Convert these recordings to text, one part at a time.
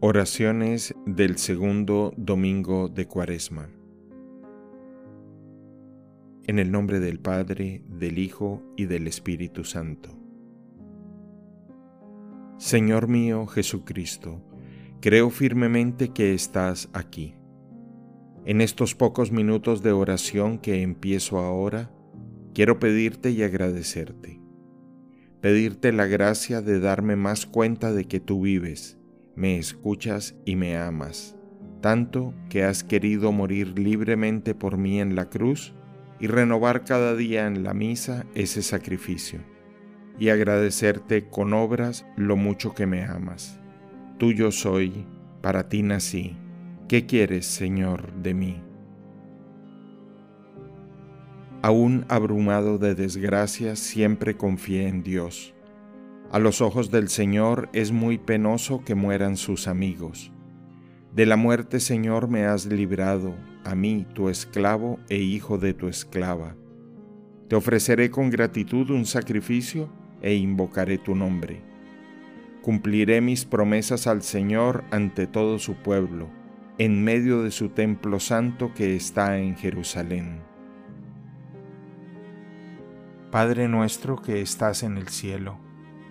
Oraciones del segundo domingo de Cuaresma. En el nombre del Padre, del Hijo y del Espíritu Santo. Señor mío Jesucristo, creo firmemente que estás aquí. En estos pocos minutos de oración que empiezo ahora, quiero pedirte y agradecerte. Pedirte la gracia de darme más cuenta de que tú vives me escuchas y me amas, tanto que has querido morir libremente por mí en la cruz y renovar cada día en la misa ese sacrificio, y agradecerte con obras lo mucho que me amas. Tuyo soy, para ti nací. ¿Qué quieres, Señor, de mí? Aún abrumado de desgracias, siempre confié en Dios a los ojos del Señor es muy penoso que mueran sus amigos. De la muerte, Señor, me has librado, a mí, tu esclavo e hijo de tu esclava. Te ofreceré con gratitud un sacrificio e invocaré tu nombre. Cumpliré mis promesas al Señor ante todo su pueblo, en medio de su templo santo que está en Jerusalén. Padre nuestro que estás en el cielo,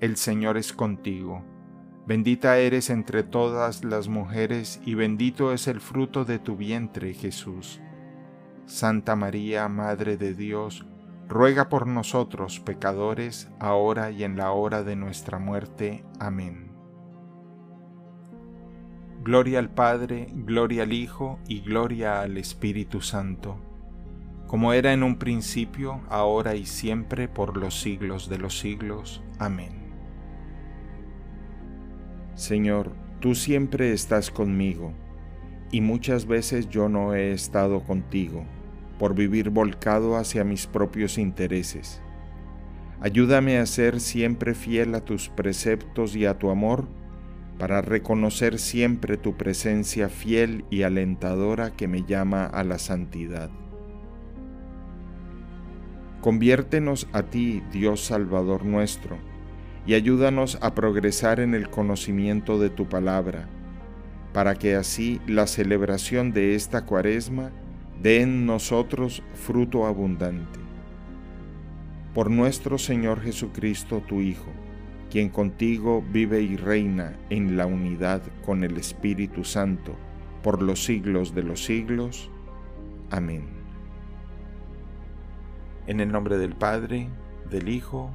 el Señor es contigo. Bendita eres entre todas las mujeres y bendito es el fruto de tu vientre, Jesús. Santa María, Madre de Dios, ruega por nosotros pecadores, ahora y en la hora de nuestra muerte. Amén. Gloria al Padre, gloria al Hijo y gloria al Espíritu Santo, como era en un principio, ahora y siempre, por los siglos de los siglos. Amén. Señor, tú siempre estás conmigo, y muchas veces yo no he estado contigo, por vivir volcado hacia mis propios intereses. Ayúdame a ser siempre fiel a tus preceptos y a tu amor, para reconocer siempre tu presencia fiel y alentadora que me llama a la santidad. Conviértenos a ti, Dios Salvador nuestro, y ayúdanos a progresar en el conocimiento de tu palabra, para que así la celebración de esta cuaresma dé en nosotros fruto abundante. Por nuestro Señor Jesucristo, tu Hijo, quien contigo vive y reina en la unidad con el Espíritu Santo, por los siglos de los siglos. Amén. En el nombre del Padre, del Hijo